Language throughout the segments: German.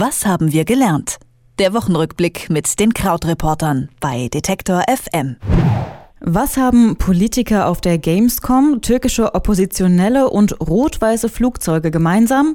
Was haben wir gelernt? Der Wochenrückblick mit den Krautreportern bei Detektor FM. Was haben Politiker auf der Gamescom, türkische Oppositionelle und rot-weiße Flugzeuge gemeinsam?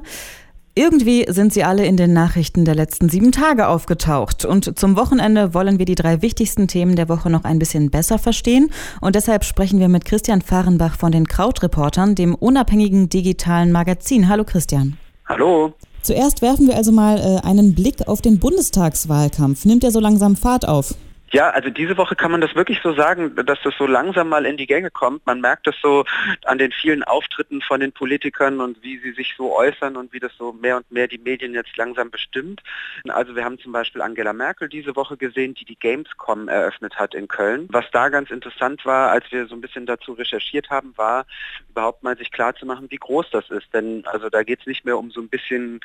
Irgendwie sind sie alle in den Nachrichten der letzten sieben Tage aufgetaucht. Und zum Wochenende wollen wir die drei wichtigsten Themen der Woche noch ein bisschen besser verstehen. Und deshalb sprechen wir mit Christian Fahrenbach von den Krautreportern, dem unabhängigen digitalen Magazin. Hallo Christian. Hallo. Zuerst werfen wir also mal äh, einen Blick auf den Bundestagswahlkampf. Nimmt er so langsam Fahrt auf? Ja, also diese Woche kann man das wirklich so sagen, dass das so langsam mal in die Gänge kommt. Man merkt das so an den vielen Auftritten von den Politikern und wie sie sich so äußern und wie das so mehr und mehr die Medien jetzt langsam bestimmt. Also wir haben zum Beispiel Angela Merkel diese Woche gesehen, die die Gamescom eröffnet hat in Köln. Was da ganz interessant war, als wir so ein bisschen dazu recherchiert haben, war überhaupt mal sich klar zu machen, wie groß das ist. Denn also da geht es nicht mehr um so ein bisschen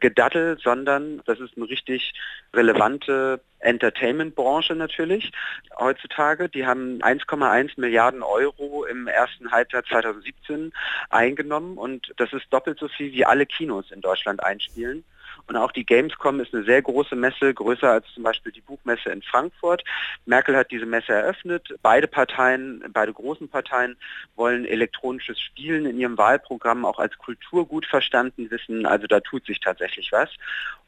Gedaddel, sondern das ist eine richtig relevante Entertainment-Branche natürlich heutzutage. Die haben 1,1 Milliarden Euro im ersten Halbjahr 2017 eingenommen und das ist doppelt so viel wie alle Kinos in Deutschland einspielen. Und auch die Gamescom ist eine sehr große Messe, größer als zum Beispiel die Buchmesse in Frankfurt. Merkel hat diese Messe eröffnet. Beide Parteien, beide großen Parteien wollen elektronisches Spielen in ihrem Wahlprogramm auch als Kulturgut verstanden wissen. Also da tut sich tatsächlich was.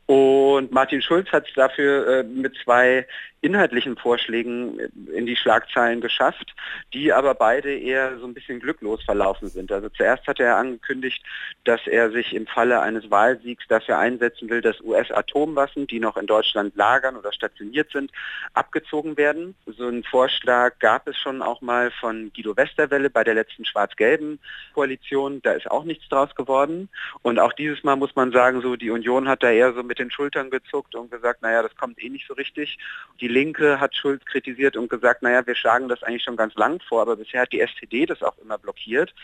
Und Martin Schulz hat es dafür äh, mit zwei inhaltlichen Vorschlägen in die Schlagzeilen geschafft, die aber beide eher so ein bisschen glücklos verlaufen sind. Also zuerst hat er angekündigt, dass er sich im Falle eines Wahlsiegs dafür einsetzen will, dass US-Atomwaffen, die noch in Deutschland lagern oder stationiert sind, abgezogen werden. So einen Vorschlag gab es schon auch mal von Guido Westerwelle bei der letzten schwarz-gelben Koalition. Da ist auch nichts draus geworden. Und auch dieses Mal muss man sagen, so die Union hat da eher so mit den Schultern gezuckt und gesagt, naja, das kommt eh nicht so richtig. Die Linke hat Schulz kritisiert und gesagt, naja, wir schlagen das eigentlich schon ganz lang vor, aber bisher hat die STD das auch immer blockiert.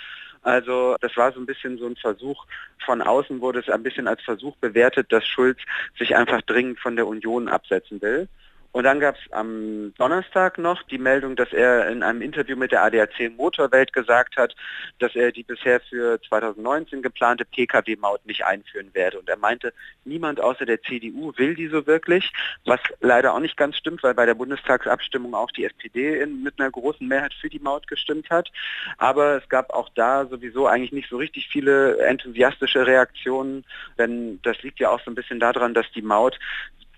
Also das war so ein bisschen so ein Versuch, von außen wurde es ein bisschen als Versuch bewertet, dass Schulz sich einfach dringend von der Union absetzen will. Und dann gab es am Donnerstag noch die Meldung, dass er in einem Interview mit der ADAC Motorwelt gesagt hat, dass er die bisher für 2019 geplante Pkw-Maut nicht einführen werde. Und er meinte, niemand außer der CDU will die so wirklich, was leider auch nicht ganz stimmt, weil bei der Bundestagsabstimmung auch die SPD in, mit einer großen Mehrheit für die Maut gestimmt hat. Aber es gab auch da sowieso eigentlich nicht so richtig viele enthusiastische Reaktionen, denn das liegt ja auch so ein bisschen daran, dass die Maut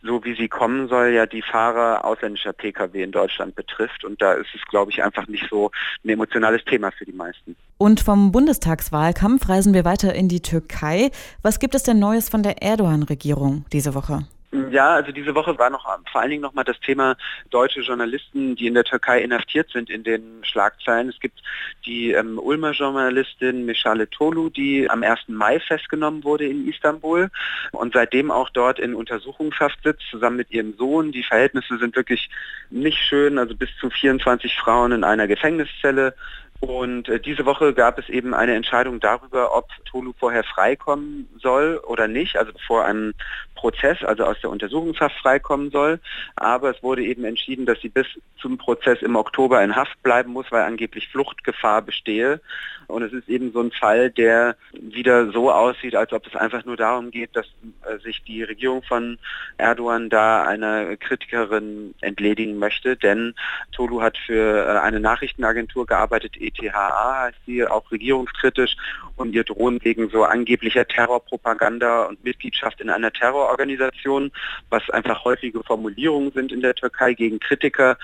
so wie sie kommen soll, ja die Fahrer ausländischer Pkw in Deutschland betrifft. Und da ist es, glaube ich, einfach nicht so ein emotionales Thema für die meisten. Und vom Bundestagswahlkampf reisen wir weiter in die Türkei. Was gibt es denn Neues von der Erdogan-Regierung diese Woche? Ja, also diese Woche war noch vor allen Dingen nochmal das Thema deutsche Journalisten, die in der Türkei inhaftiert sind in den Schlagzeilen. Es gibt die ähm, Ulmer Journalistin Mishale Tolu, die am 1. Mai festgenommen wurde in Istanbul und seitdem auch dort in Untersuchungshaft sitzt, zusammen mit ihrem Sohn. Die Verhältnisse sind wirklich nicht schön, also bis zu 24 Frauen in einer Gefängniszelle und äh, diese Woche gab es eben eine Entscheidung darüber, ob Tolu vorher freikommen soll oder nicht, also vor einem Prozess, also aus der Untersuchungshaft freikommen soll. Aber es wurde eben entschieden, dass sie bis zum Prozess im Oktober in Haft bleiben muss, weil angeblich Fluchtgefahr bestehe. Und es ist eben so ein Fall, der wieder so aussieht, als ob es einfach nur darum geht, dass äh, sich die Regierung von Erdogan da einer Kritikerin entledigen möchte. Denn Tolu hat für äh, eine Nachrichtenagentur gearbeitet, ETHA heißt sie, auch regierungskritisch und ihr drohen wegen so angeblicher Terrorpropaganda und Mitgliedschaft in einer Terrororganisation, was einfach häufige Formulierungen sind in der Türkei gegen Kritiker,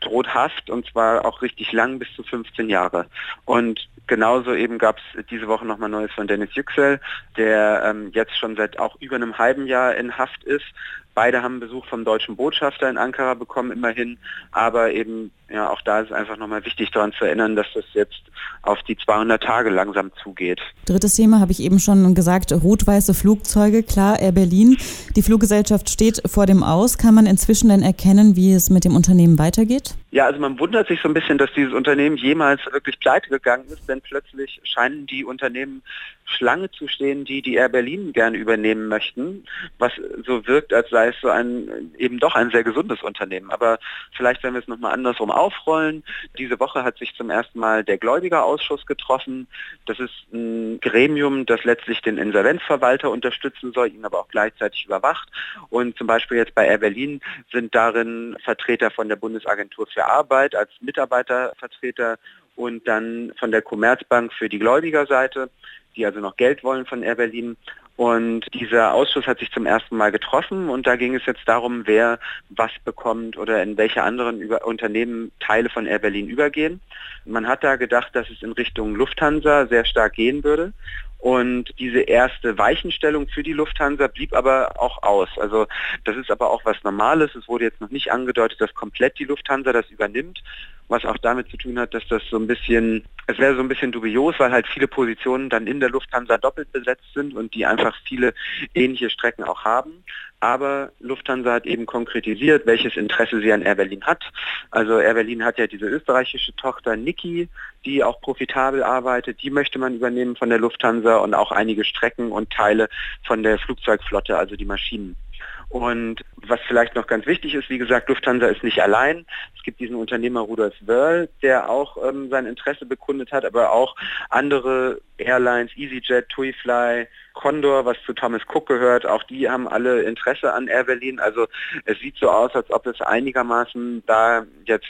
droht Haft und zwar auch richtig lang bis zu 15 Jahre. Und genauso eben gab es diese Woche nochmal Neues von Dennis Yüksel, der ähm, jetzt schon seit auch über einem halben Jahr in Haft ist. Beide haben Besuch vom deutschen Botschafter in Ankara bekommen, immerhin. Aber eben, ja, auch da ist es einfach nochmal wichtig daran zu erinnern, dass das jetzt auf die 200 Tage langsam zugeht. Drittes Thema habe ich eben schon gesagt, rot-weiße Flugzeuge, klar, Air Berlin. Die Fluggesellschaft steht vor dem Aus. Kann man inzwischen denn erkennen, wie es mit dem Unternehmen weitergeht? Ja, also man wundert sich so ein bisschen, dass dieses Unternehmen jemals wirklich pleite gegangen ist, denn plötzlich scheinen die Unternehmen Schlange zu stehen, die die Air Berlin gerne übernehmen möchten, was so wirkt, als sei es so ein eben doch ein sehr gesundes Unternehmen. Aber vielleicht, wenn wir es nochmal andersrum aufrollen, diese Woche hat sich zum ersten Mal der Gläubigerausschuss getroffen. Das ist ein Gremium, das letztlich den Insolvenzverwalter unterstützen soll, ihn aber auch gleichzeitig überwacht. Und zum Beispiel jetzt bei Air Berlin sind darin Vertreter von der Bundesagentur für Arbeit als Mitarbeitervertreter und dann von der Commerzbank für die Gläubigerseite, die also noch Geld wollen von Air Berlin. Und dieser Ausschuss hat sich zum ersten Mal getroffen und da ging es jetzt darum, wer was bekommt oder in welche anderen Über Unternehmen Teile von Air Berlin übergehen. Man hat da gedacht, dass es in Richtung Lufthansa sehr stark gehen würde. Und diese erste Weichenstellung für die Lufthansa blieb aber auch aus. Also das ist aber auch was Normales. Es wurde jetzt noch nicht angedeutet, dass komplett die Lufthansa das übernimmt, was auch damit zu tun hat, dass das so ein bisschen, es wäre so ein bisschen dubios, weil halt viele Positionen dann in der Lufthansa doppelt besetzt sind und die einfach viele ähnliche Strecken auch haben. Aber Lufthansa hat eben konkretisiert, welches Interesse sie an Air Berlin hat. Also Air Berlin hat ja diese österreichische Tochter Niki, die auch profitabel arbeitet. Die möchte man übernehmen von der Lufthansa und auch einige Strecken und Teile von der Flugzeugflotte, also die Maschinen. Und was vielleicht noch ganz wichtig ist, wie gesagt, Lufthansa ist nicht allein. Es gibt diesen Unternehmer Rudolf Wörl, der auch ähm, sein Interesse bekundet hat, aber auch andere Airlines, EasyJet, TuiFly, Condor, was zu Thomas Cook gehört, auch die haben alle Interesse an Air Berlin. Also es sieht so aus, als ob es einigermaßen da jetzt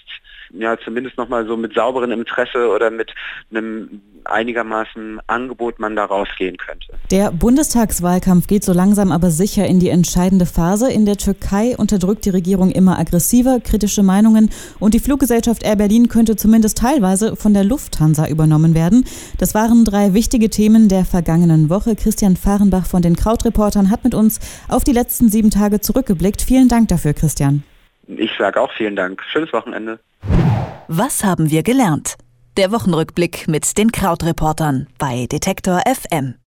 ja zumindest nochmal so mit sauberem Interesse oder mit einem einigermaßen Angebot man da rausgehen könnte. Der Bundestagswahlkampf geht so langsam aber sicher in die entscheidende Phase. In der Türkei unterdrückt die Regierung immer aggressiver kritische Meinungen und die Fluggesellschaft Air Berlin könnte zumindest teilweise von der Lufthansa übernommen werden. Das waren drei wichtige Themen der vergangenen Woche. Christian Fahrenbach von den Krautreportern hat mit uns auf die letzten sieben Tage zurückgeblickt. Vielen Dank dafür, Christian. Ich sage auch vielen Dank. Schönes Wochenende. Was haben wir gelernt? Der Wochenrückblick mit den Krautreportern bei Detektor FM.